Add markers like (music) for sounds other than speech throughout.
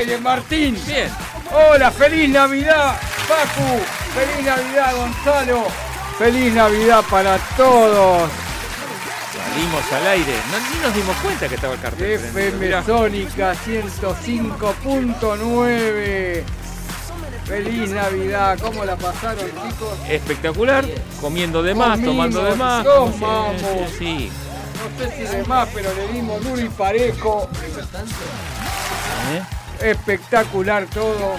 Aire, Martín. Bien. Hola, feliz Navidad, Papu. Feliz Navidad, Gonzalo. Feliz Navidad para todos. Salimos al aire. No, ni nos dimos cuenta que estaba el cartel. FM. Sónica 105.9. Feliz Navidad. ¿Cómo la pasaron, chicos? Espectacular. Comiendo de más, Comimos, tomando de más. tomamos. Sí, sí, No sé si de más, pero le dimos duro y parejo. ¿Eh? Espectacular todo.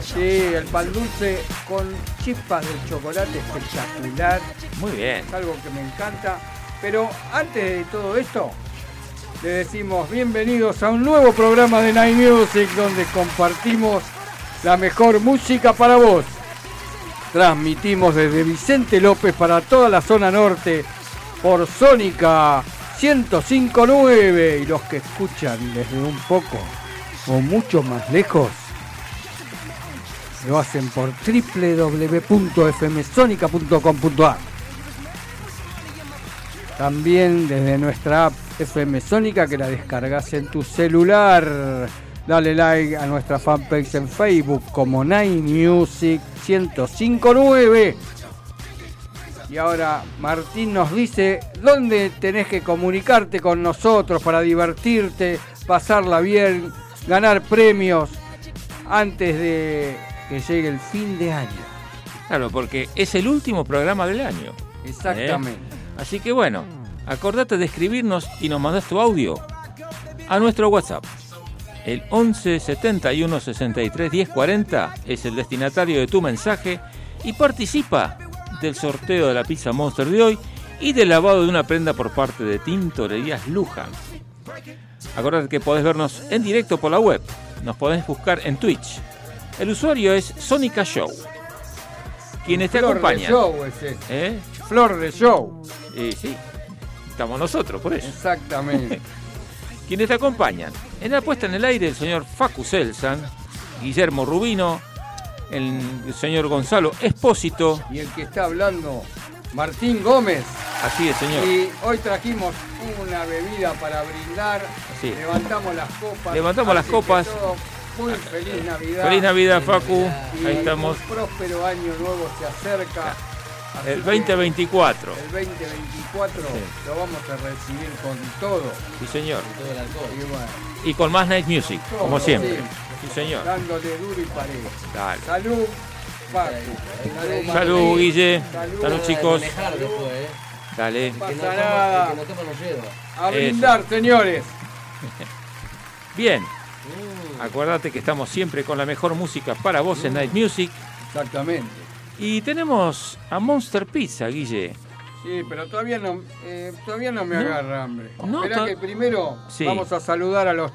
Sí, el pan dulce con chispas de chocolate espectacular. Muy bien. Es algo que me encanta. Pero antes de todo esto, le decimos bienvenidos a un nuevo programa de Night Music donde compartimos la mejor música para vos. Transmitimos desde Vicente López para toda la zona norte por Sónica 105.9 y los que escuchan desde un poco o mucho más lejos lo hacen por www.fmsonica.com.ar. También desde nuestra app FM Sónica que la descargas en tu celular. Dale like a nuestra fanpage en Facebook como Nine Music 1059. Y ahora Martín nos dice dónde tenés que comunicarte con nosotros para divertirte, pasarla bien, ganar premios antes de que llegue el fin de año. Claro, porque es el último programa del año. Exactamente. Así que bueno, acordate de escribirnos y nos mandas tu audio a nuestro WhatsApp. El 11 71 63 10 40 es el destinatario de tu mensaje y participa del sorteo de la pizza Monster de hoy y del lavado de una prenda por parte de Tintorerías Luján. Acordate que podés vernos en directo por la web. Nos podés buscar en Twitch. El usuario es Sonica Show. Quienes te Flor de acompañan. show ese. ¿Eh? Flor de show. Y sí, estamos nosotros, por eso. Exactamente. (laughs) Quienes te acompañan. En la puesta en el aire el señor Facu Selsan, Guillermo Rubino, el, señor Gonzalo Espósito. y el que está hablando, Martín Gómez. Así es, señor. Y hoy trajimos una bebida para brindar. Sí. Levantamos las copas. Levantamos las Así copas. todo Muy feliz Navidad. Feliz Navidad, Facu. Y Ahí estamos. Un próspero año nuevo se acerca. Así El que 2024. El 2024 Sí. lo vamos a recibir con todo. Sí, señor. Y bueno, Y con más Night Music, todo, como siempre. sí, Sí, señor. dándole duro y parejo. Salud, Facu. Salud. Guille. Salud. Salud, chicos. después, ¿eh? Dale. No pasa no nada. toma- que no toma no lleva. A Eso. brindar, señores. (laughs) Bien. Acuérdate que estamos siempre con la mejor música para vos en Night Music. Exactamente. Y tenemos a Monster Pizza, Guille. Sí, pero todavía no, eh, todavía no me No. agarra hambre. No, Esperá to- que primero Sí. vamos a saludar a los,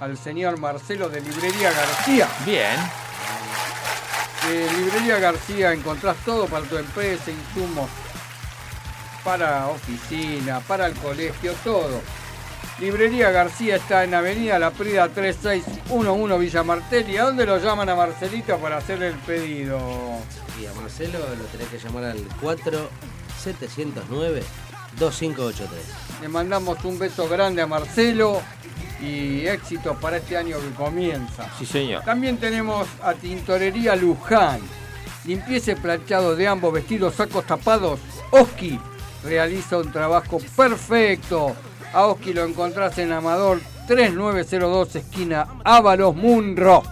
al señor Marcelo de Librería García. Bien. Librería García encontrás todo para tu empresa, insumos para oficina, para el colegio, todo. Librería García está en Avenida La Prida 3611 Villa Martelli. ¿A dónde lo llaman a Marcelito para hacer el pedido? Y a Marcelo lo tenés que llamar al 4709-2583. Le mandamos un beso grande a Marcelo y éxitos para este año que comienza. Sí, señor. También tenemos a Tintorería Luján. Limpieza y planchado de ambos vestidos, sacos tapados. Oski realiza un trabajo perfecto. A Oski lo encontrás en Amador 3902, esquina Ábalos Munro.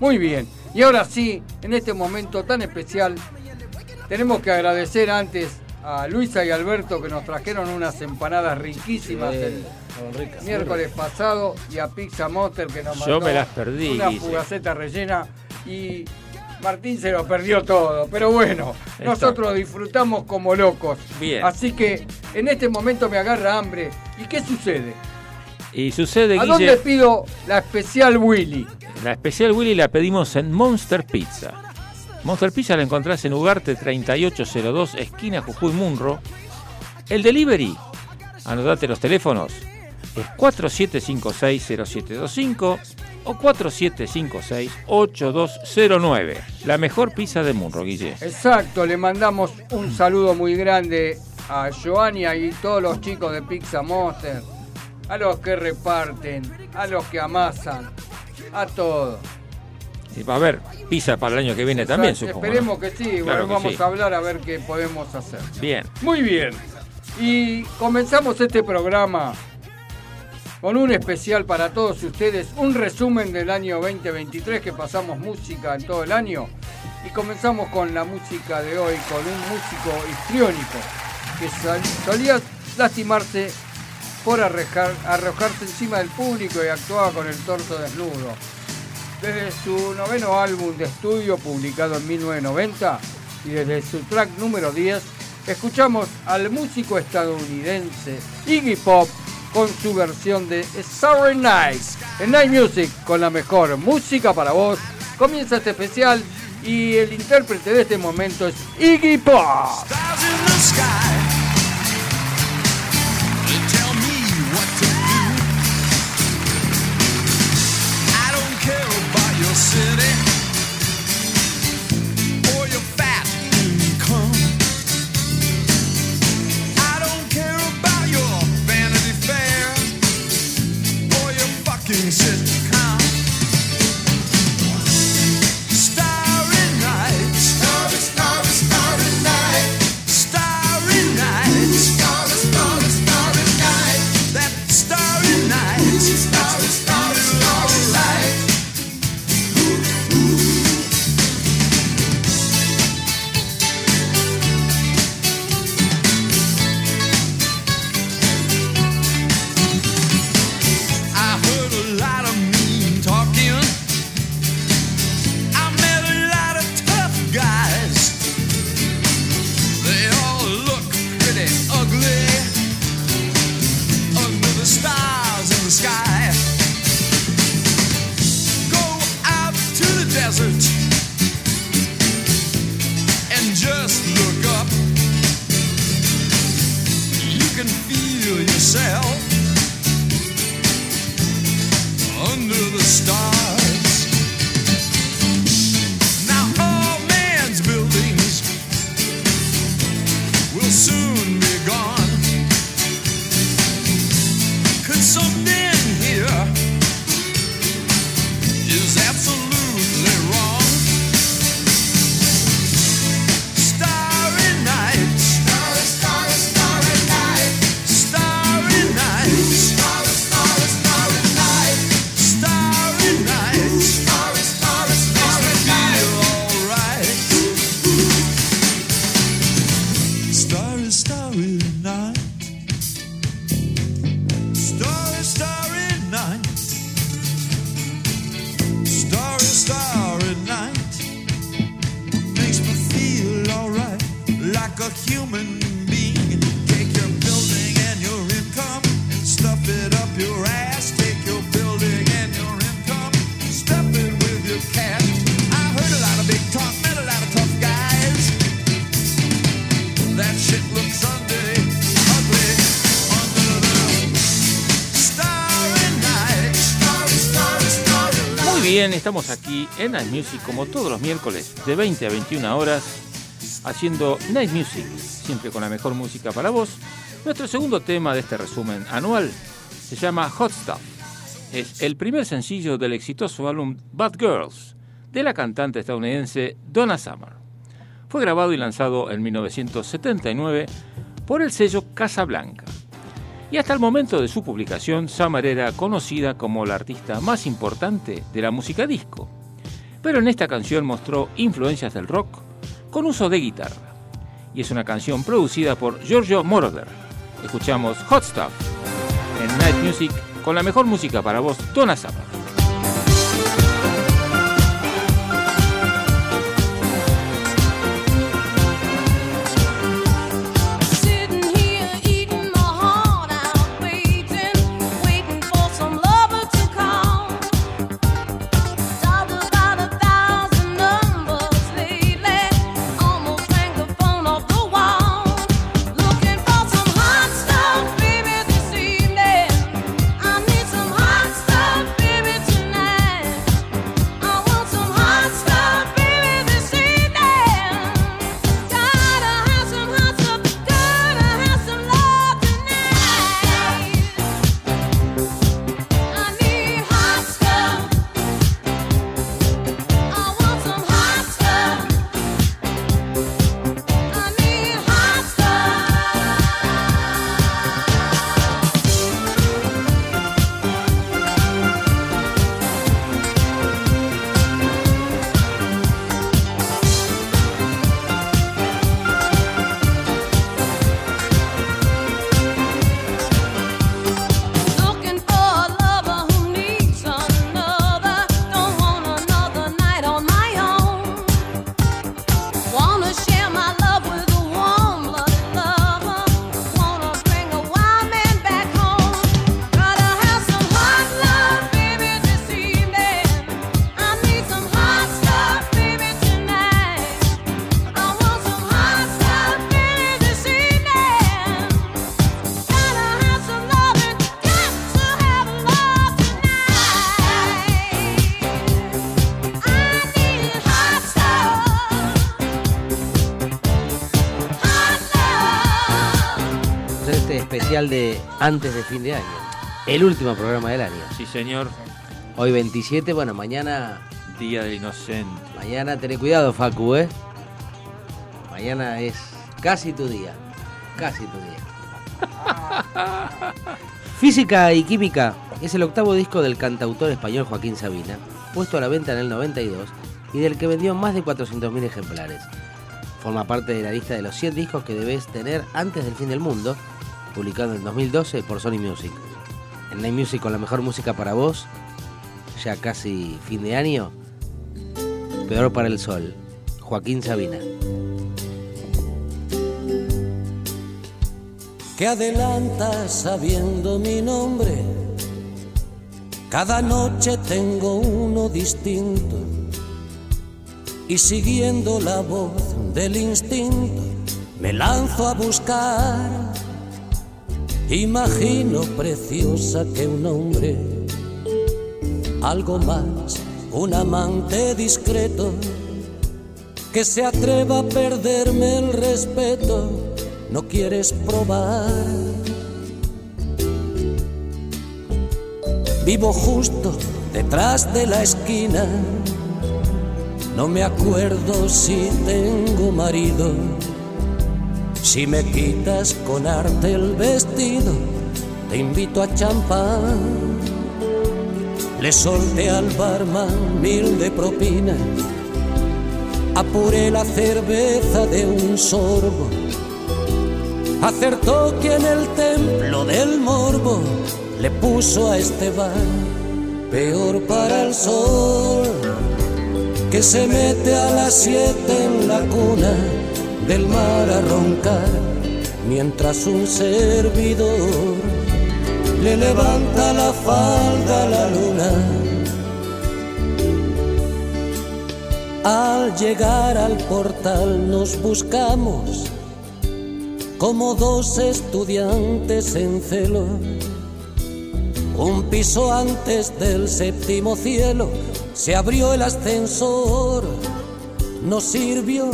Muy bien. Y ahora sí, en este momento tan especial, tenemos que agradecer antes a Luisa y Alberto que nos trajeron unas empanadas riquísimas Sí, el ricas. miércoles pasado y a Pizza Monster que nos Yo mandó me las perdí, una fugaceta rellena y Martín se lo perdió todo, pero bueno, nosotros disfrutamos como locos. Bien. Así que en este momento me agarra hambre. ¿Y qué sucede? Y sucede, ¿A dónde pido la especial Willy? la especial Willy la pedimos en Monster Pizza. Monster Pizza la encontrás en Ugarte 3802, esquina Jujuy Munro. El delivery, anotate los teléfonos, es 4756-0725 o 4756-8209. La mejor pizza de Munro, Guille. Exacto, le mandamos un saludo muy grande a Joania y todos los chicos de Pizza Monster, a los que reparten, a los que amasan, a todos. Y va a haber pizza para el año que viene también, supongo. Esperemos ¿no? que sí, Claro bueno, que vamos sí. a hablar a ver qué podemos hacer. Bien. Muy bien, y comenzamos este programa con un especial para todos ustedes, un resumen del año 2023 que pasamos música en todo el año y comenzamos con la música de hoy, con un músico histriónico que solía lastimarse por arrojarse encima del público y actuaba con el torso desnudo. Desde su noveno álbum de estudio publicado en 1990 y desde su track número 10, escuchamos al músico estadounidense Iggy Pop con su versión de Starry Night en Night Music con la mejor música para vos. Comienza este especial y el intérprete de este momento es Iggy Pop. City a human being. Muy bien, estamos aquí en Night Music como todos los miércoles de 20 a 21 horas haciendo Night Music, siempre con la mejor música para vos. Nuestro segundo tema de este resumen anual se llama Hot Stuff. Es el primer sencillo del exitoso álbum Bad Girls de la cantante estadounidense Donna Summer. Fue grabado y lanzado en 1979 por el sello Casablanca. Y hasta el momento de su publicación, Summer era conocida como la artista más importante de la música disco. Pero en esta canción mostró influencias del rock con uso de guitarra. y es una canción producida por Giorgio Moroder. Escuchamos Hot Stuff en Night Music con la mejor música para vos, Donna Summer. Especial de antes de fin de año. El último programa del año. Sí, señor, Hoy 27, bueno, mañana. Día del Inocente. Mañana tené cuidado, Facu, ¿eh? Mañana es casi tu día. Casi tu día. (laughs) Física y Química es el octavo disco del cantautor español Joaquín Sabina, puesto a la venta en el 92 y del que vendió más de 400.000 ejemplares. Forma parte de la lista de los 100 discos que debes tener antes del fin del mundo, publicado en 2012 por Sony Music. En Night con la mejor música para vos, ya casi fin de año, peor para el sol, Joaquín Sabina. que adelanta sabiendo mi nombre. Cada noche tengo uno distinto y siguiendo la voz del instinto me lanzo a buscar. Imagino preciosa que un hombre, algo más, un amante discreto, que se atreva a perderme el respeto, no quieres probar. Vivo justo detrás de la esquina, no me acuerdo si tengo marido. Si me quitas con arte el vestido, te invito a champán. Le solté al barman mil de propina, apuré la cerveza de un sorbo. Acertó que en el templo del morbo le puso a este bar peor para el sol que se mete a las siete en la cuna del mar a roncar mientras un servidor le levanta la falda a la luna. Al llegar al portal nos buscamos como dos estudiantes en celo. Un piso antes del séptimo cielo se abrió el ascensor, nos sirvió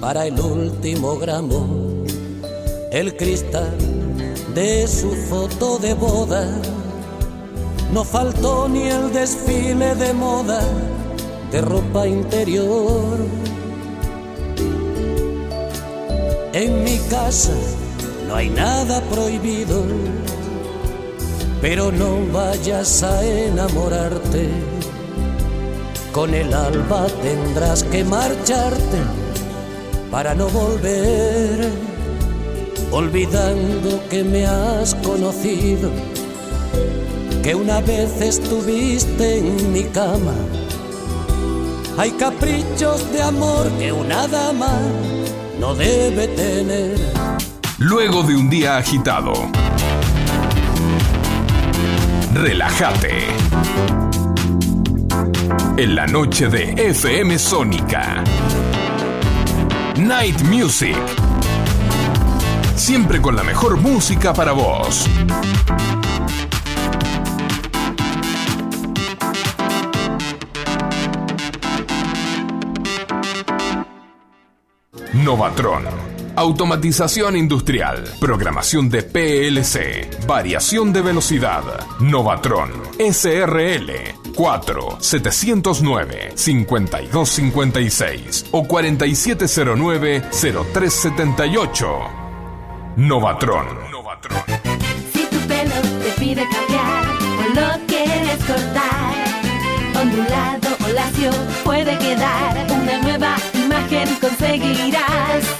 para el último gramo el cristal de su foto de boda. No faltó ni el desfile de moda de ropa interior. En mi casa no hay nada prohibido, pero no vayas a enamorarte. Con el alba tendrás que marcharte para no volver, olvidando que me has conocido, que una vez estuviste en mi cama. Hay caprichos de amor que una dama no debe tener. Luego de un día agitado, relájate. En la noche de FM Sónica. Night Music. Siempre con la mejor música para vos. Novatron. Automatización industrial. Programación de PLC. Variación de velocidad. Novatron. SRL. 4 709 5256 o 4709 0378. Novatron. Novatron. Si tu pelo te pide cambiar o lo quieres cortar, ondulado o lacio puede quedar una nueva imagen conseguirás.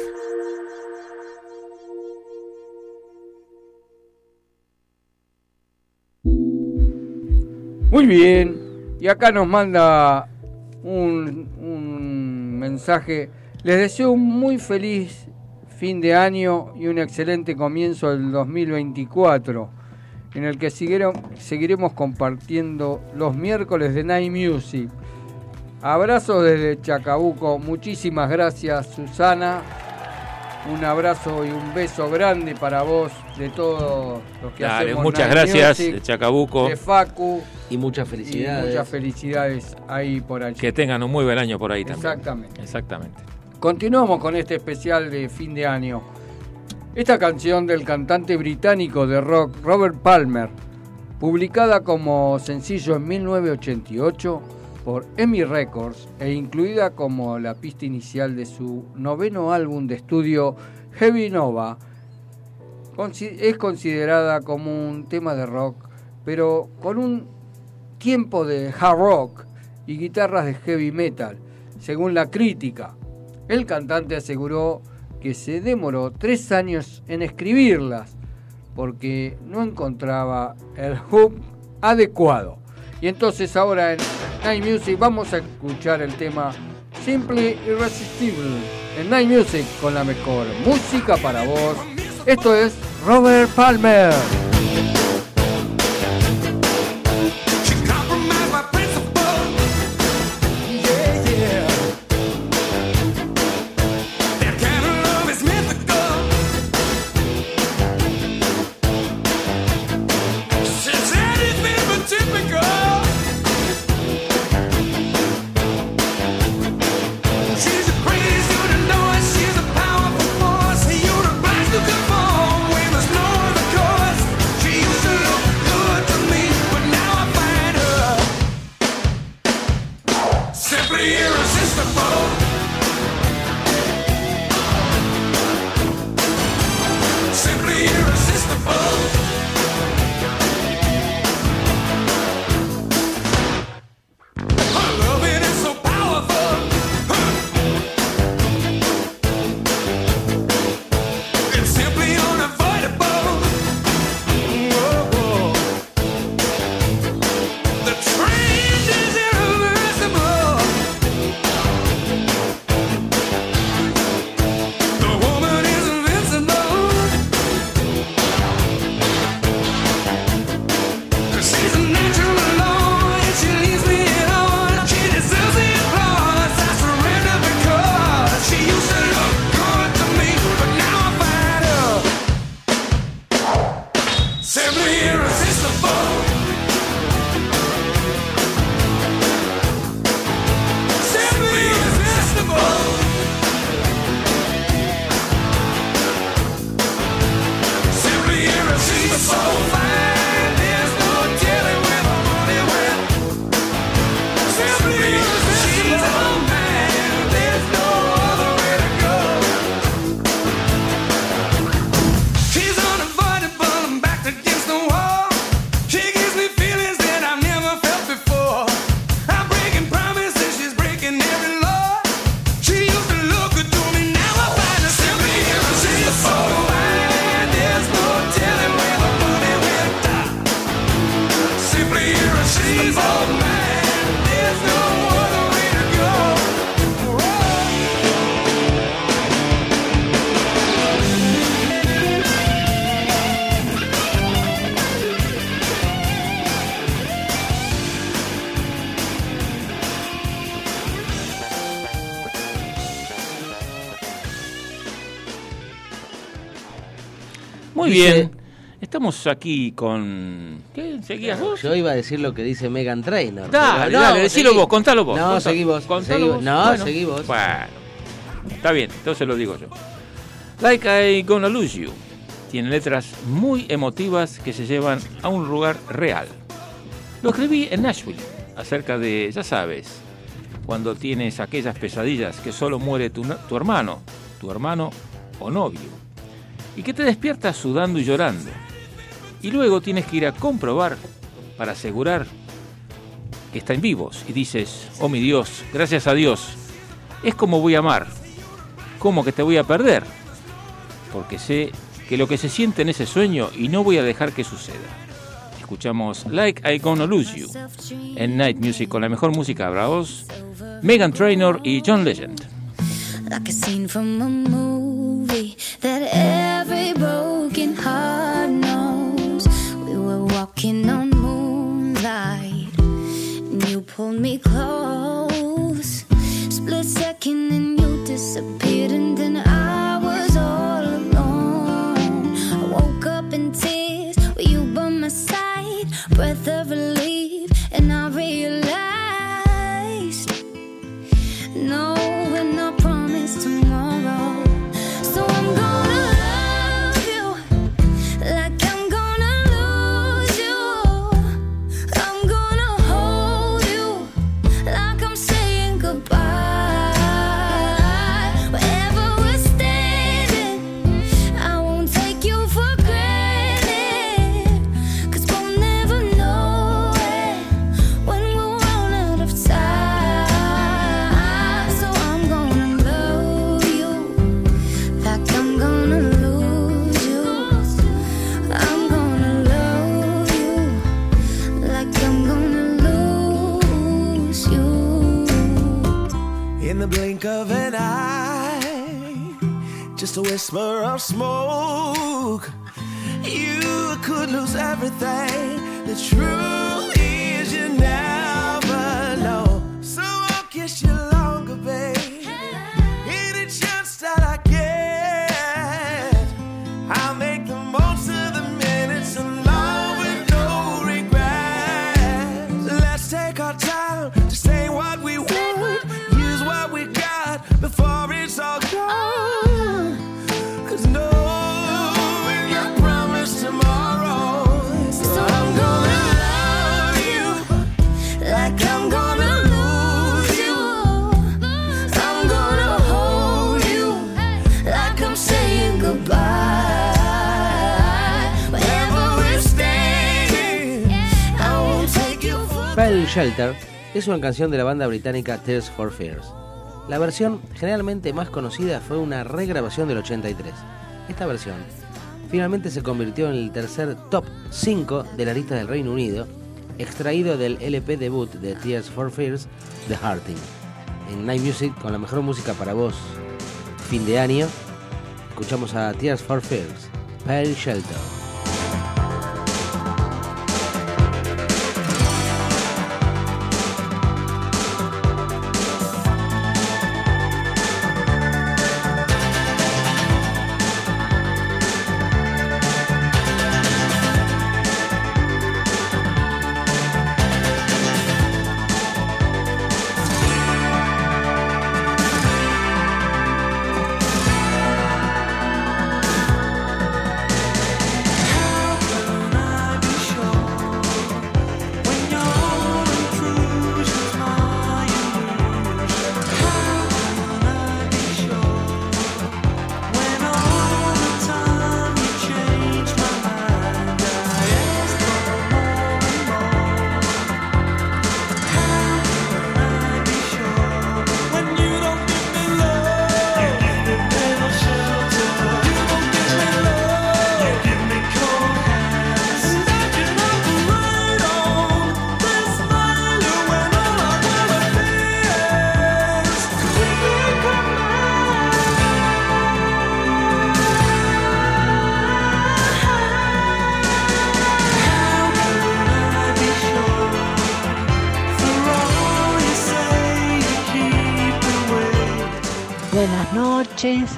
Muy bien. Y acá nos manda un, mensaje. Les deseo un muy feliz fin de año y un excelente comienzo del 2024, en el que siguieron- seguiremos compartiendo los miércoles de Night Music. Abrazos desde Chacabuco. Muchísimas gracias, Susana. Un abrazo y un beso grande para vos de todos los que Dale, hacemos muchas Night gracias, Music, de Chacabuco. de Facu. Y muchas Y felicidades. muchas felicidades ahí por allí. Que tengan un muy buen año por ahí también. Exactamente. Exactamente. Continuamos con este especial de fin de año. Esta canción del cantante británico de rock Robert Palmer, publicada como sencillo en 1988 por EMI Records e incluida como la pista inicial de su noveno álbum de estudio Heavy Nova, es considerada como un tema de rock, pero con un tiempo de hard rock y guitarras de heavy metal, según la crítica. El cantante aseguró que se demoró tres años en escribirlas porque no encontraba el hook adecuado. Y entonces ahora en Night Music vamos a escuchar el tema Simply Irresistible en Night Music con la mejor música para vos. Esto es Robert Palmer. Bien. Estamos aquí con. ¿Qué? ¿Seguías vos? Yo iba a decir lo que dice Megan Trainor. Pero no, dale, decilo seguí. vos, contalo vos. No, seguí vos. contalo. No, Bueno, seguí vos. Bueno, está bien, entonces lo digo yo. Like I Gonna Lose You tiene letras muy emotivas que se llevan a un lugar real. Lo escribí en Nashville, acerca de, ya sabes, cuando tienes aquellas pesadillas que solo muere tu hermano, tu hermano o novio, y que te despiertas sudando y llorando. Y luego tienes que ir a comprobar para asegurar que están vivos y dices, oh mi Dios, gracias a Dios, es como voy a amar, como que te voy a perder, porque sé que lo que se siente en ese sueño y no voy a dejar que suceda. Escuchamos Like I Gonna Lose You en Night Music con la mejor música, bravos, Megan Trainor y John Legend. That every broken heart knows. We were walking on moonlight, and you pulled me close. Split second, and you disappeared, and then I Pale Shelter es una canción de la banda británica Tears for Fears. La versión generalmente más conocida fue una regrabación del 83. Esta versión finalmente se convirtió en el tercer top 5 de la lista del Reino Unido, extraído del LP debut de Tears for Fears, The Hearting. En Night Music, con la mejor música para vos, fin de año, escuchamos a Tears for Fears, Pale Shelter. Buenas noches.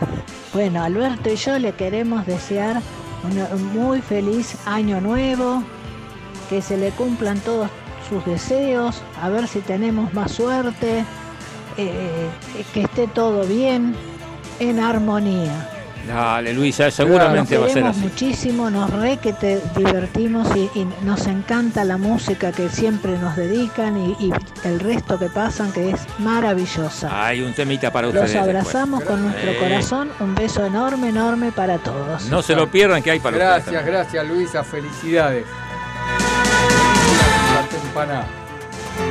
Bueno, Alberto y yo le queremos desear un muy feliz año nuevo, que se le cumplan todos sus deseos, a ver si tenemos más suerte, eh, que esté todo bien, en armonía. Dale, Luisa, seguramente va a ser así. muchísimo, nos re que te divertimos y, y nos encanta la música que siempre nos dedican y, y el resto que pasan que es maravillosa. Hay un temita para Los ustedes. después. abrazamos con nuestro Eh, corazón, un beso enorme, enorme para todos. No se lo pierdan que hay para Gracias, ustedes. gracias Luisa, felicidades. La tempanada.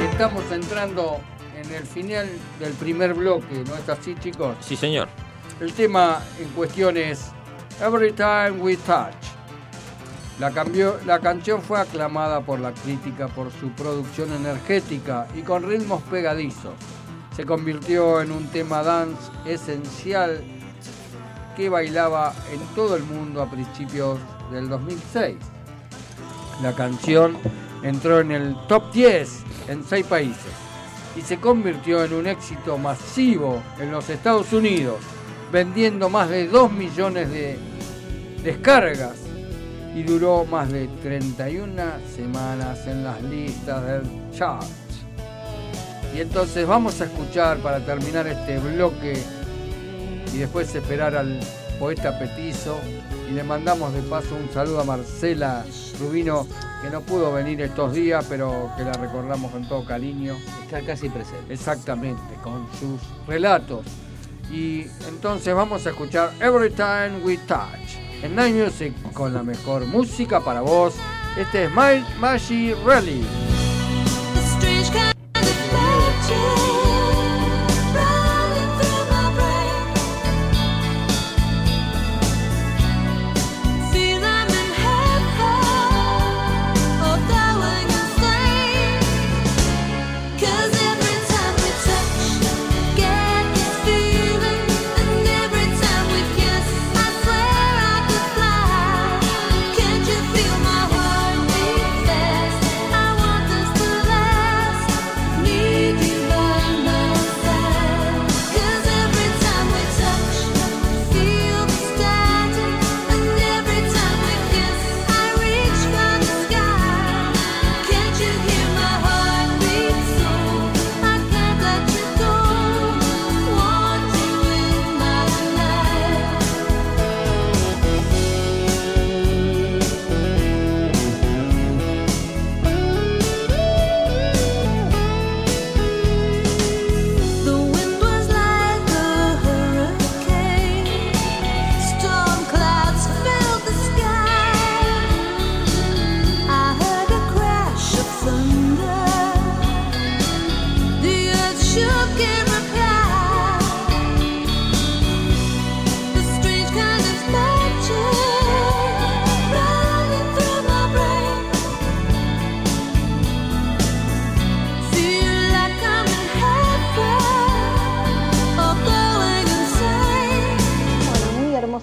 Y Estamos entrando en el final del primer bloque, ¿no es así chicos? Sí, señor. El tema en cuestión es Every Time We Touch. La, canción fue aclamada por la crítica por su producción energética y con ritmos pegadizos. Se convirtió en un tema dance esencial que bailaba en todo el mundo a principios del 2006. La canción entró en el top 10 en seis países y se convirtió en un éxito masivo en los Estados Unidos, vendiendo más de 2 millones de descargas y duró más de 31 semanas en las listas del chart. Y entonces vamos a escuchar para terminar este bloque y después esperar al poeta Petizo y le mandamos de paso un saludo a Marcela Rubino que no pudo venir estos días pero que la recordamos con todo cariño. Está casi presente. Exactamente, con sus relatos. Y entonces vamos a escuchar Every Time We Touch en Night Music con la mejor música para vos. Este es My Magic Rally.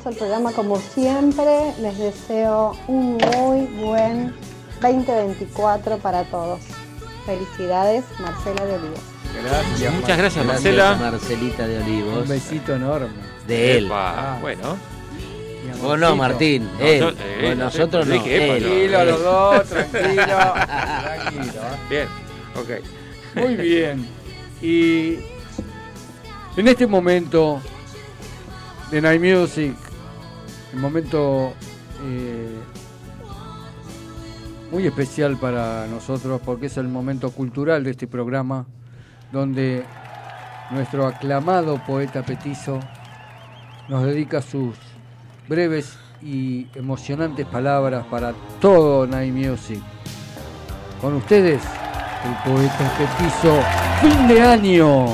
El programa como siempre. Les deseo un muy buen 2024 para todos. Felicidades, Marcela de Olivos. Gracias. Muchas gracias, Marcela. Marcelita de Olivos. Un besito enorme. De él. Epa, Ah. Bueno. Amorcito. no, Martín. No, él. yo- eh, nosotros no. dije, epa, él. Tranquilo los dos, tranquilo. (laughs) tranquilo. ¿eh? Bien. Ok. Muy bien. Y en este momento de Night Music, el momento eh, muy especial para nosotros porque es el momento cultural de este programa donde nuestro aclamado poeta petizo nos dedica sus breves y emocionantes palabras para todo Night Music. Con ustedes, el poeta petizo, fin de año.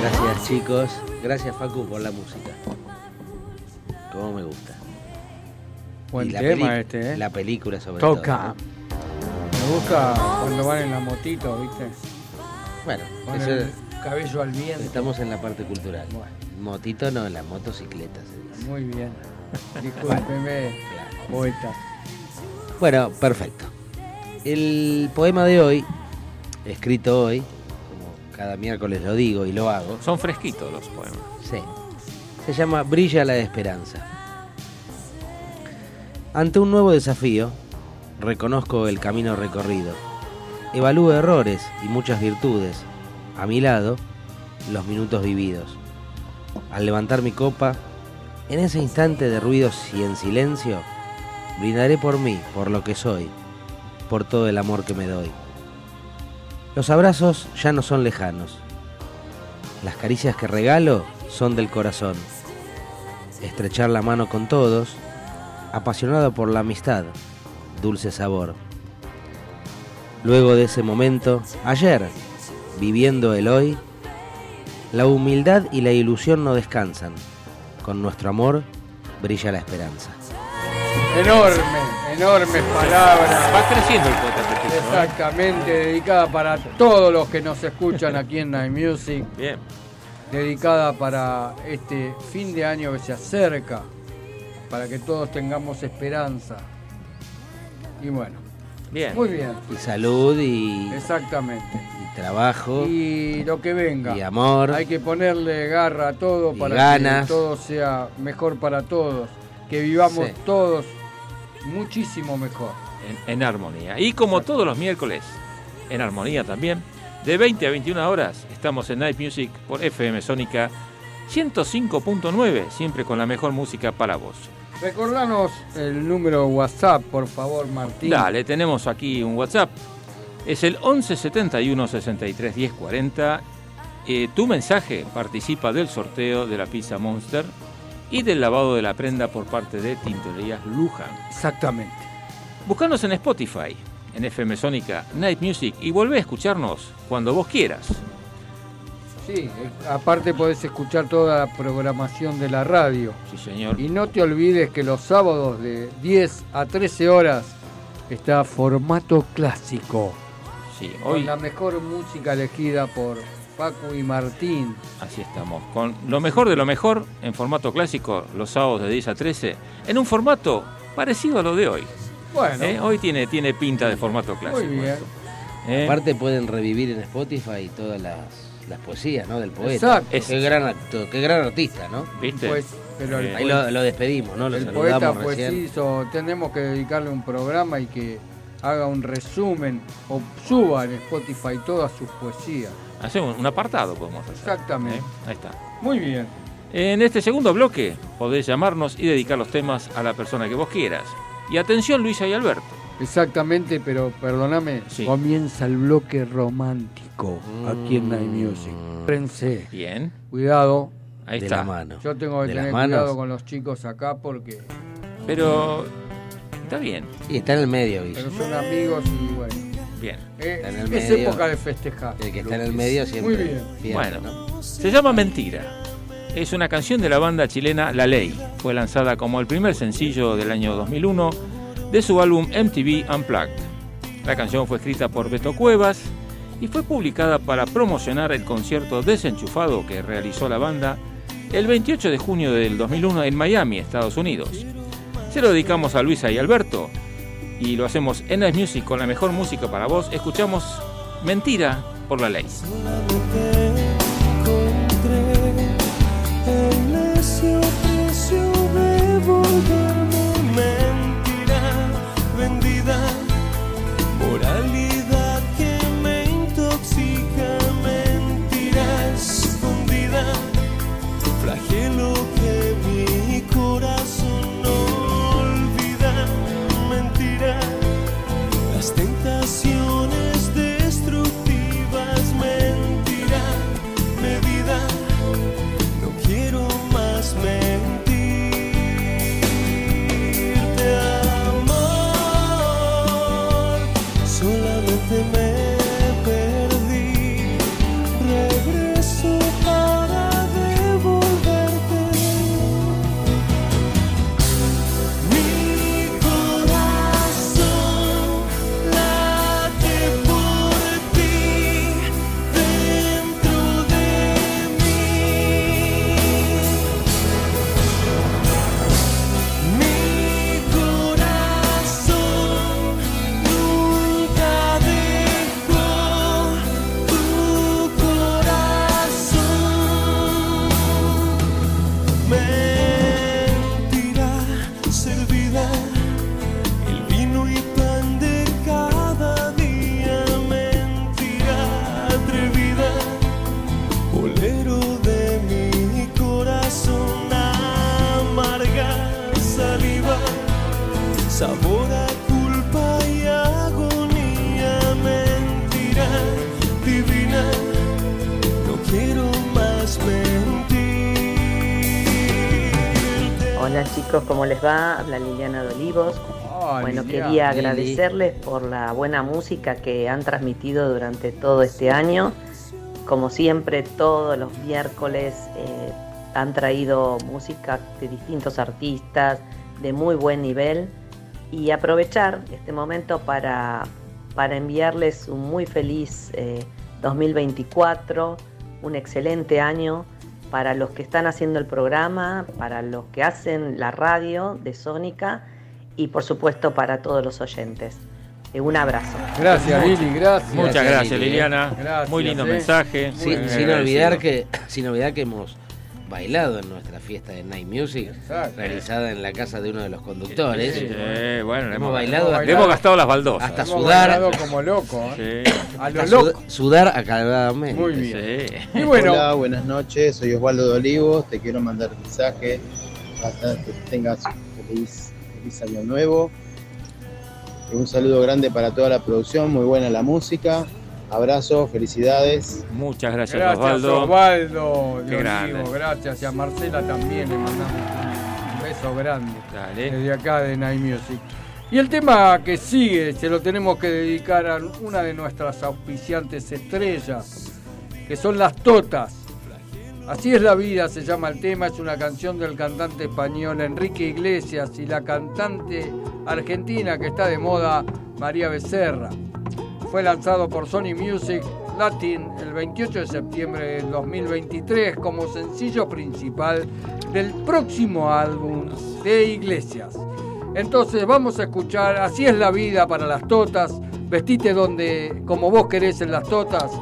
Gracias, chicos. Gracias, Facu, por la música. Como me gusta. Buen Y tema este, ¿eh? La película sobre Toca. todo. Me gusta cuando van en la motito, ¿viste? ¿no? Bueno, Con eso el cabello al viento. estamos en la parte cultural. Bueno. Motito no, la motocicleta se dice. Muy bien. (laughs) Discúlpeme, poeta. Bueno, perfecto. El poema de hoy, escrito hoy, cada miércoles lo digo y lo hago. Son fresquitos los poemas. Sí. Se llama Brilla la esperanza. Ante un nuevo desafío, reconozco el camino recorrido. Evalúo errores y muchas virtudes. A mi lado, los minutos vividos. Al levantar mi copa, en ese instante de ruidos y en silencio, brindaré por mí, por lo que soy, por todo el amor que me doy. Los abrazos ya no son lejanos. Las caricias que regalo son del corazón. Estrechar la mano con todos, apasionado por la amistad, dulce sabor. Luego de ese momento, ayer, viviendo el hoy, la humildad y la ilusión no descansan. Con nuestro amor brilla la esperanza. Enorme, enormes palabras. Va creciendo el ¿eh? Exactamente, dedicada para todos los que nos escuchan aquí en Night Music. Bien. Dedicada para este fin de año que se acerca. Para que todos tengamos esperanza. Y bueno, Bien. muy bien. Y salud y, Exactamente. y trabajo Y lo que venga. y amor. Hay que ponerle garra a todo Y para ganas. que todo sea mejor para todos. Que vivamos Sí. todos muchísimo mejor. En, en armonía. Y como todos los miércoles, en armonía también, de 20 a 21 horas, estamos en Night Music por FM Sónica 105.9, siempre con la mejor música para vos. Recordanos el número WhatsApp, por favor, Martín. Dale, tenemos aquí un WhatsApp. Es el 11 71 63 10 40. Eh, tu mensaje participa del sorteo de la pizza Monster y del lavado de la prenda por parte de Tintorerías Luján. Exactamente. Buscanos en Spotify, en FM Sónica Night Music y volvé a escucharnos cuando vos quieras. Sí, aparte podés escuchar toda la programación de la radio. Sí, señor. Y no te olvides que los sábados de 10 a 13 horas está formato clásico. Sí, Con hoy la mejor música elegida por Paco y Martín. así estamos. Con lo mejor de lo mejor en formato clásico, los sábados de 10 a 13, en un formato parecido a lo de hoy. Bueno, ¿eh? Hoy tiene, tiene pinta de formato clásico. muy bien. ¿eh? Aparte pueden revivir en Spotify todas las, las poesías ¿no? del poeta. Exacto. Qué gran acto, qué gran artista, ¿no? ¿Viste? Pues, pero el, Eh, Ahí lo, lo despedimos, ¿no? Lo el poeta pues recién. hizo, tenemos que dedicarle un programa y que haga un resumen o suba en Spotify todas sus poesías. Hacemos un apartado, podemos hacer. Exactamente. ¿eh? Ahí está. Muy bien. En este segundo bloque podés llamarnos y dedicar los temas a la persona que vos quieras. Y atención Luisa y Alberto. Exactamente, pero perdóname, Sí. comienza el bloque romántico aquí en Night Music. Prense, Bien, cuidado. ahí de está. la mano. Yo tengo que De tener cuidado con los chicos acá porque Pero está bien, Y está en el medio, Guille. pero son amigos y bueno. bien. eh, es medio. época de festejar. El que está en el medio siempre. Muy bien. pierde, Bueno. ¿no? Se llama Mentira. Es una canción de la banda chilena La Ley. Fue lanzada como el primer sencillo del año 2001 de su álbum MTV Unplugged. La canción fue escrita por Beto Cuevas y fue publicada para promocionar el concierto desenchufado que realizó la banda el 28 de junio del 2001 en Miami, Estados Unidos. Se lo dedicamos a Luisa y Alberto y lo hacemos en Night Music con la mejor música para vos. Escuchamos Mentira por la Ley. El necio precio de volverme agradecerles por la buena música que han transmitido durante todo este año. Como siempre, todos los miércoles eh, han traído música de distintos artistas de muy buen nivel y aprovechar este momento para, para enviarles un muy feliz eh, 2024, un excelente año para los que están haciendo el programa, para los que hacen la radio de Sónica y por supuesto para todos los oyentes. Eh, un abrazo. Gracias, Lili, gracias. Muchas gracias, Lili, Liliana. Gracias, Muy lindo eh. mensaje. Sí, Muy sin olvidar que sin olvidar que hemos bailado en nuestra fiesta de Night Music Exacto. realizada en la casa de uno de los conductores. Sí, bueno, le hemos, hemos, bailado le hemos gastado las baldosas. hasta Hemos sudar, bailado como loco. ¿eh? Sí. A lo hasta loco. sud- sudar acalmadamente. Muy bien. Sí. Y bueno, Hola, buenas noches, soy Osvaldo de Olivos, te quiero mandar un mensaje para que tengas un feliz, feliz año nuevo. Un saludo grande para toda la producción, muy buena la música. Abrazo, felicidades. Muchas gracias, gracias Osvaldo. Osvaldo. Qué grande. Gracias. Y a Marcela también le mandamos un beso grande. Dale. Desde acá de Night Music. Y el tema que sigue se lo tenemos que dedicar a una de nuestras auspiciantes estrellas, que son las Totas. Así es la vida, se llama el tema, es una canción del cantante español Enrique Iglesias y la cantante argentina que está de moda, María Becerra. Fue lanzado por Sony Music Latin el 28 de septiembre del 2023 como sencillo principal del próximo álbum de Iglesias. Entonces vamos a escuchar Así es la vida para las totas, vestite donde como vos querés en las totas,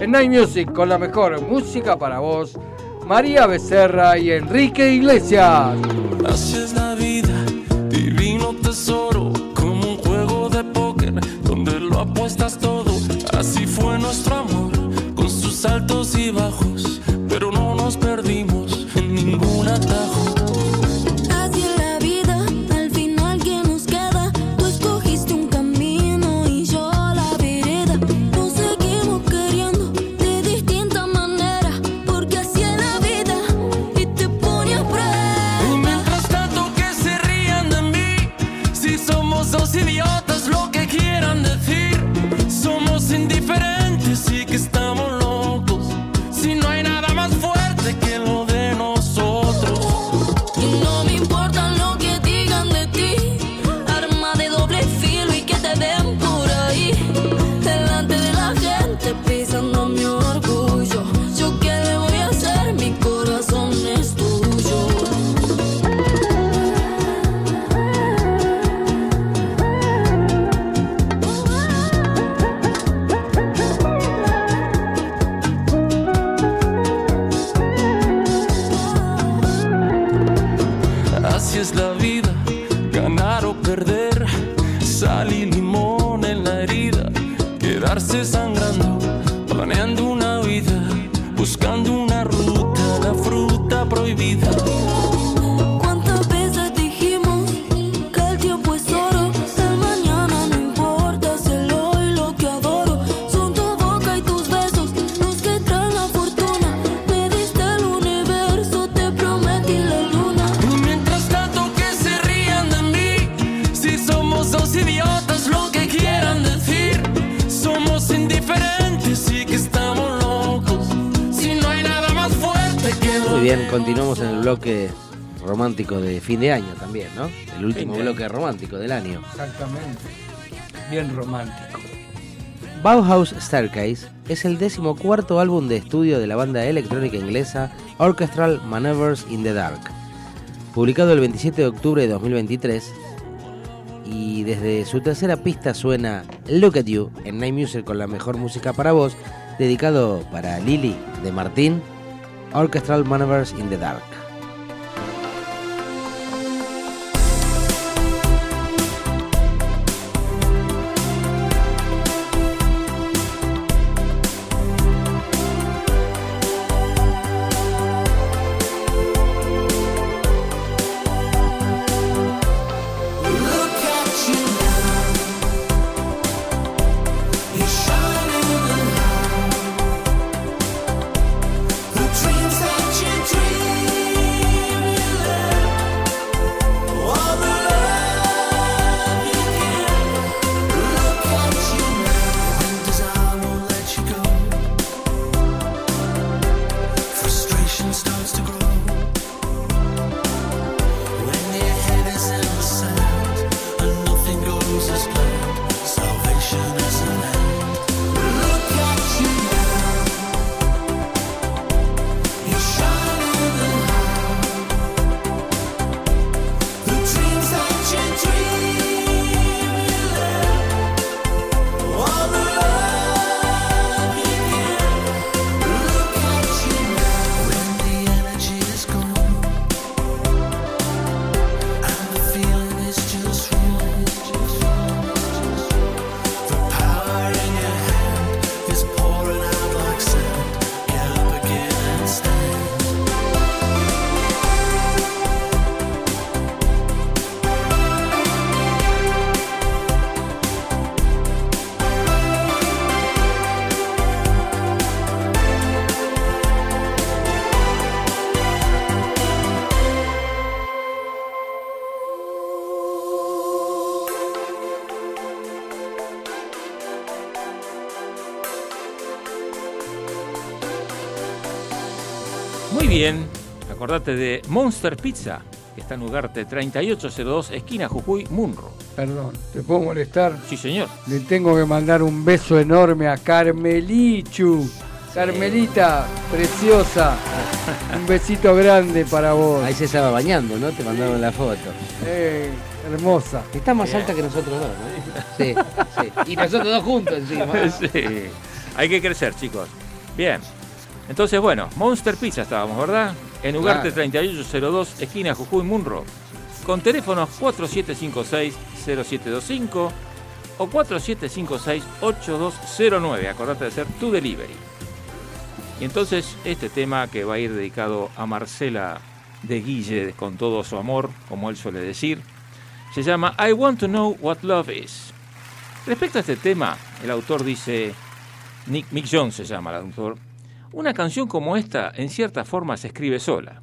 en Night Music con la mejor música para vos, María Becerra y Enrique Iglesias. Así es la vida, divino tesoro, como un juego de póker donde lo apuestas todo. Así fue nuestro amor, con sus altos y bajos, pero no nos perdimos bien, continuamos en el bloque romántico de fin de año también, ¿no? El último Fin de bloque romántico del año. Exactamente. Bien romántico. Bauhaus Staircase es el decimocuarto álbum de estudio de la banda electrónica inglesa Orchestral Maneuvers in the Dark, publicado el 27 de octubre de 2023. Y desde su tercera pista suena Look at You en Night Music con la mejor música para vos, dedicado para Lily de Martín, Orchestral Maneuvers in the Dark. Acordate de Monster Pizza, que está en Ugarte 3802, esquina Jujuy, Munro. Perdón, ¿te puedo molestar? Sí, señor. Le tengo que mandar un beso enorme a Carmelichu. Carmelita, preciosa. Un besito grande para vos. Ahí se estaba bañando, ¿no? Te mandaron la foto. Eh, hermosa. Está más alta que nosotros dos, ¿no? Sí, sí. Y nosotros dos juntos encima. (laughs) Sí, hay que crecer, chicos. Bien. Entonces, bueno, Monster Pizza estábamos, ¿verdad? En Ugarte Claro. 3802, esquina Jujuy, Munro. Con teléfonos 4756-0725 o 4756-8209. Acordate de hacer tu delivery. Y entonces, este tema que va a ir dedicado a Marcela de Guille con todo su amor, como él suele decir, se llama I Want to Know What Love Is. Respecto a este tema, el autor dice, Nick, Mick Jones se llama el autor, una canción como esta en cierta forma se escribe sola.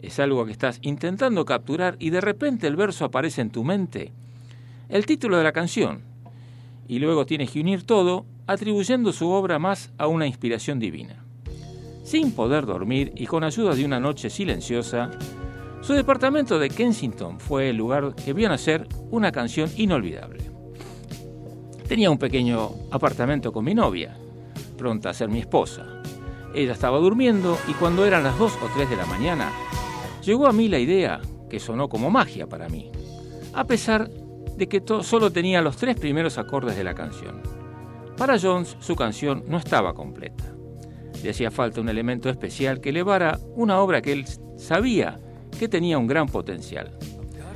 Es algo que estás intentando capturar y de repente el verso aparece en tu mente, el título de la canción, y luego tienes que unir todo atribuyendo su obra más a una inspiración divina. Sin poder dormir y con ayuda de una noche silenciosa, su departamento de Kensington fue el lugar que vio nacer una canción inolvidable. Tenía un pequeño apartamento con mi novia, pronta a ser mi esposa. Ella estaba durmiendo y cuando eran las 2 o 3 de la mañana, llegó a mí la idea que sonó como magia para mí, a pesar de que solo tenía los tres primeros acordes de la canción. Para Jones, su canción no estaba completa. Le hacía falta un elemento especial que elevara una obra que él sabía que tenía un gran potencial.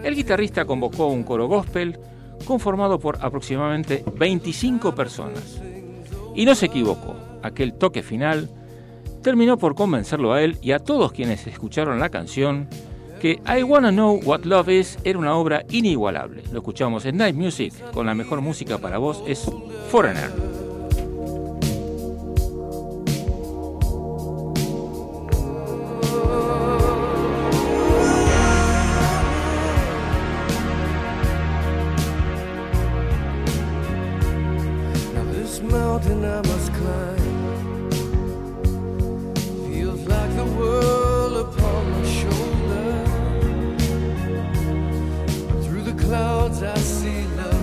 El guitarrista convocó un coro gospel conformado por aproximadamente 25 personas. Y no se equivocó, aquel toque final terminó por convencerlo a él y a todos quienes escucharon la canción que I Wanna Know What Love Is era una obra inigualable. Lo escuchamos en Night Music con la mejor música para vos es Foreigner. Love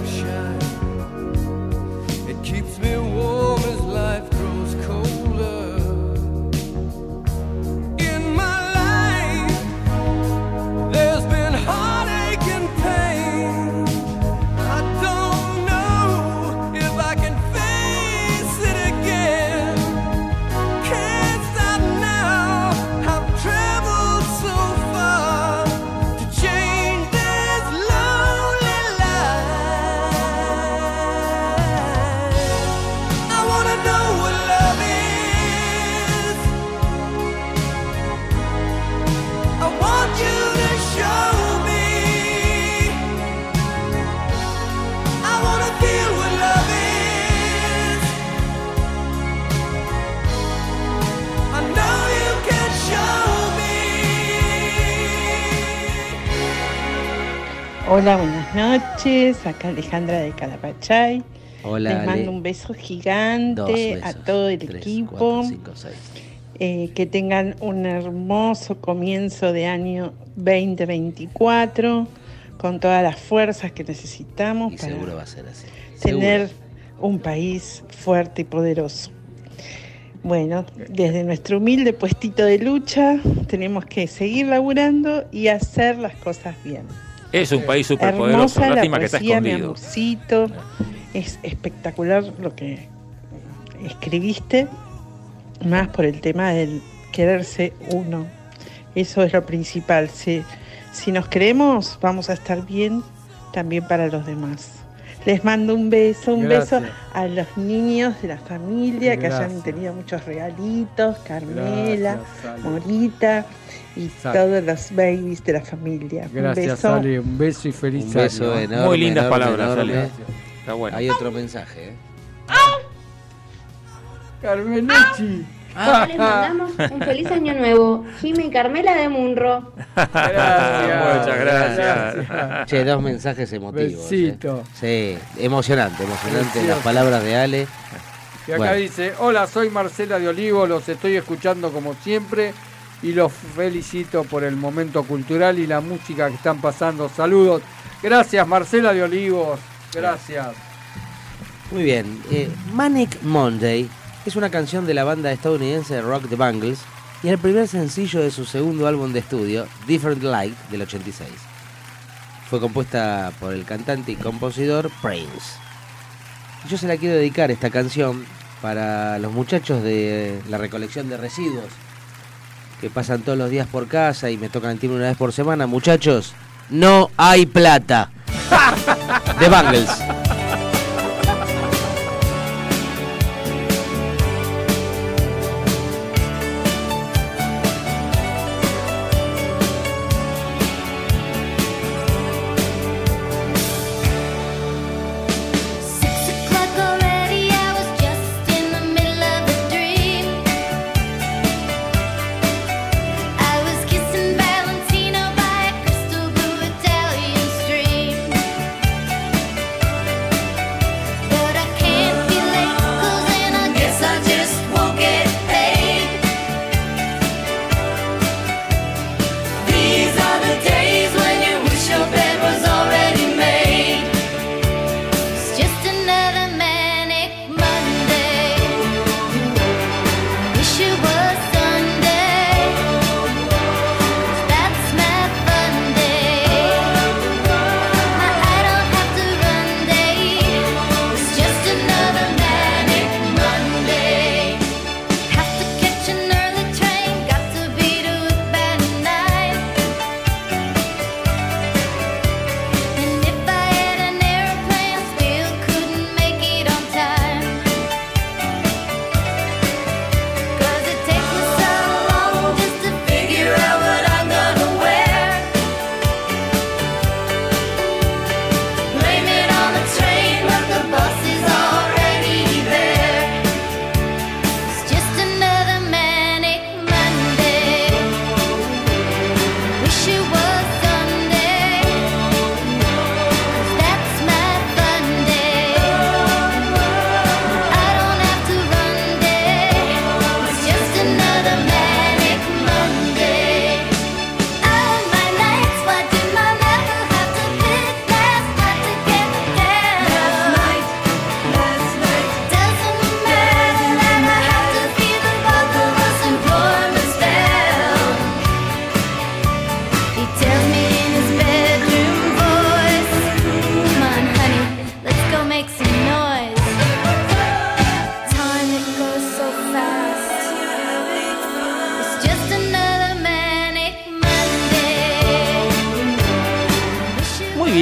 Hola, buenas noches. Acá Alejandra de Calapachay. Hola, Les Ale. mando un beso gigante a todo el Tres, equipo. cuatro, cinco, seis. Eh, que tengan un hermoso comienzo de año 2024 con todas las fuerzas que necesitamos Y para seguro va a ser así. tener Seguro. un país fuerte y poderoso. Bueno, desde nuestro humilde puestito de lucha tenemos que seguir laburando y hacer las cosas bien. Es un país superpoderoso, Hermosa la lástima que está poesía, mi escondido. amorcito. Es espectacular lo que escribiste, más por el tema del quererse uno. Eso es lo principal. Si, si nos queremos, vamos a estar bien también para los demás. Les mando un beso, un Gracias. beso a los niños de la familia que hayan tenido muchos regalitos, Carmela, Gracias. Morita y Sale. todos los babies de la familia. un Gracias, beso. Ale. Un beso y feliz Un beso año. enorme. Muy lindas enorme, palabras, enorme. Ale. Está bueno. Hay otro mensaje, ¿eh? Carmelucci. Ah. Mandamos un feliz año nuevo. Jimmy y Carmela de Munro. Gracias. Muchas gracias. Che, dos mensajes emotivos. Eh. Sí, emocionante, emocionante las palabras de Ale. Y acá dice, hola, soy Marcela de Olivo, los estoy escuchando como siempre y los felicito por el momento cultural y la música que están pasando. Saludos. Gracias, Marcela de Olivos. Gracias. Muy bien. Eh, Manic Monday es una canción de la banda estadounidense de rock The Bangles y el primer sencillo de su segundo álbum de estudio, Different Light, del 86. Fue compuesta por el cantante y compositor Prince. Yo se la quiero dedicar esta canción para los muchachos de la recolección de residuos que pasan todos los días por casa y me tocan el timbre una vez por semana. Muchachos, no hay plata. (laughs) The Bangles.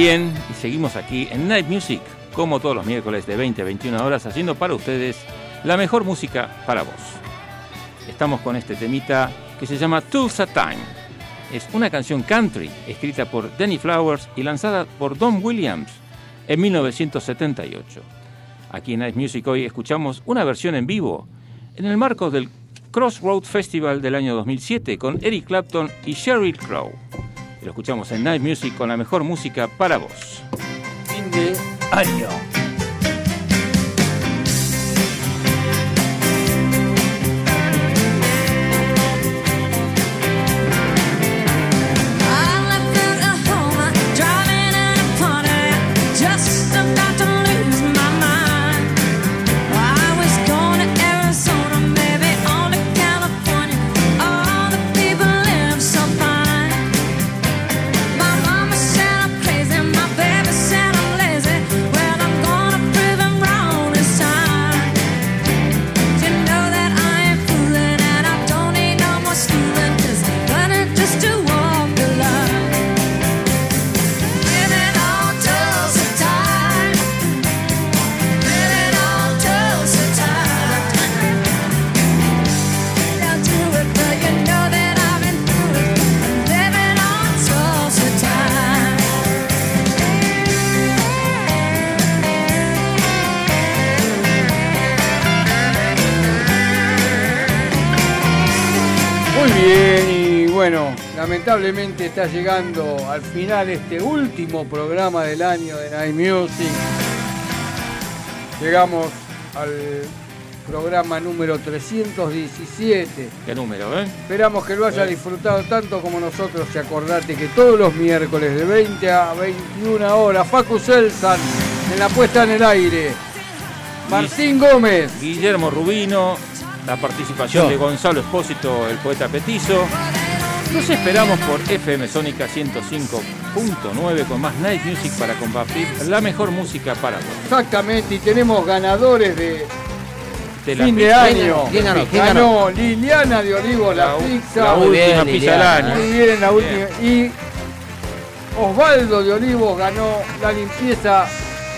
bien y seguimos aquí en Night Music, como todos los miércoles de 20 a 21 horas, haciendo para ustedes la mejor música para vos. Estamos con este temita que se llama Tulsa Time. Es una canción country escrita por Danny Flowers y lanzada por Don Williams en 1978. Aquí en Night Music hoy escuchamos una versión en vivo en el marco del Crossroad Festival del año 2007 con Eric Clapton y Sheryl Crow lo escuchamos en Night Music con la mejor música para vos. Fin de año. Bueno, lamentablemente está llegando al final este último programa del año de Night Music. Llegamos al programa número 317. ¿Qué número, eh? Esperamos que lo haya eh. disfrutado tanto como nosotros y acordate que todos los miércoles de 20 a 21 horas, Facu Selsan en la puesta en el aire. Martín Gómez. Guillermo Rubino, la participación de Gonzalo Espósito, el poeta petizo. Nos esperamos por FM Sónica 105.9 con más Night Music para compartir la mejor música para vos. Exactamente, y tenemos ganadores de De la fin de año. ¿Quién ganó? ¿Quién ganó? Liliana de Olivos, la, La pizza. la última bien, pizza del año. Muy bien, la Bien. última. Y Osvaldo de Olivos ganó la limpieza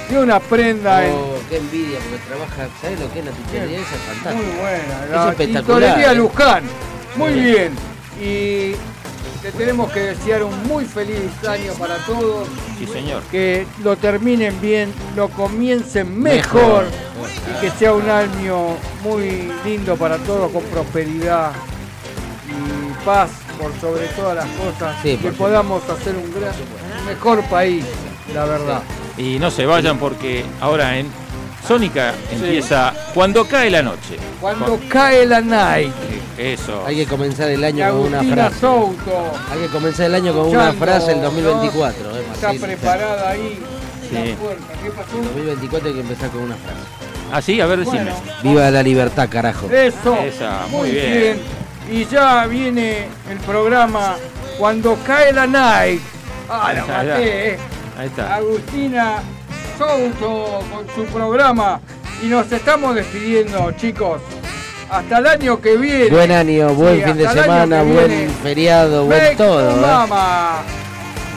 de una prenda en Oh, qué envidia, porque trabaja, ¿sabes lo que es la tintorería? Esa es fantástica. Muy buena, Es la espectacular. tintorería ¿eh? Luján. Muy Muy bien. Y le tenemos que desear un muy feliz año para todos. Sí, señor. Que lo terminen bien, lo comiencen mejor. Mejor. Y que sea un año muy lindo para todos, con prosperidad y paz por sobre todas las cosas. Sí, que podamos hacer un, gran, un mejor país, la verdad. Y no se vayan porque ahora en Sónica empieza Cuando cae la noche. Cuando cae la night. Eso. Hay que comenzar el año con una Agustina frase. Souto. Hay que comenzar el año con una escuchando, frase el ¿no? 2024. eh, Está Martín. preparada ahí. Sí. La puerta. ¿Qué pasó? El 2024 hay que empezar con una frase. Ah, sí, a ver, decime. Bueno. Viva la libertad, carajo. Eso. Esa, muy muy bien. bien. Y ya viene el programa Cuando cae la night. Ah, la maté, eh. Ahí está. Agustina Souto con su programa. Y nos estamos despidiendo, chicos. Hasta el año que viene. Buen año, buen Sí, fin de semana, buen viene. feriado, buen Make todo. ¿eh? mama.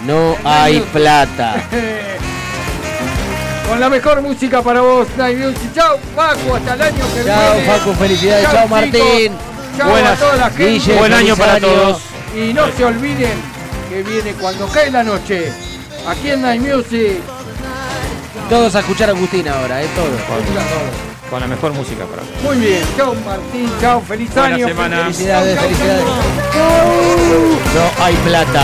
No hay plata. (laughs) Con la mejor música para vos, Night Music. Chao, Paco, hasta el año que Chao, viene. Facu, felicidades. Chao, Chao. Martín. Chao Buenas- a toda la gente. Guille, Buen año para año. todos. Y no se olviden que viene cuando cae la noche. Aquí en Night Music. Todos a escuchar a Agustín ahora, ¿eh? Todos. Con la mejor música para vos. Muy bien. Chao, Martín. Chao, feliz Buena año. semana. Felicidades, felicidades. No hay plata.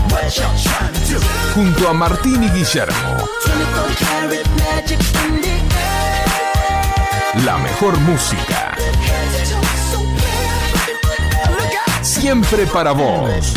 junto a Martín y Guillermo. La mejor música. Siempre para vos.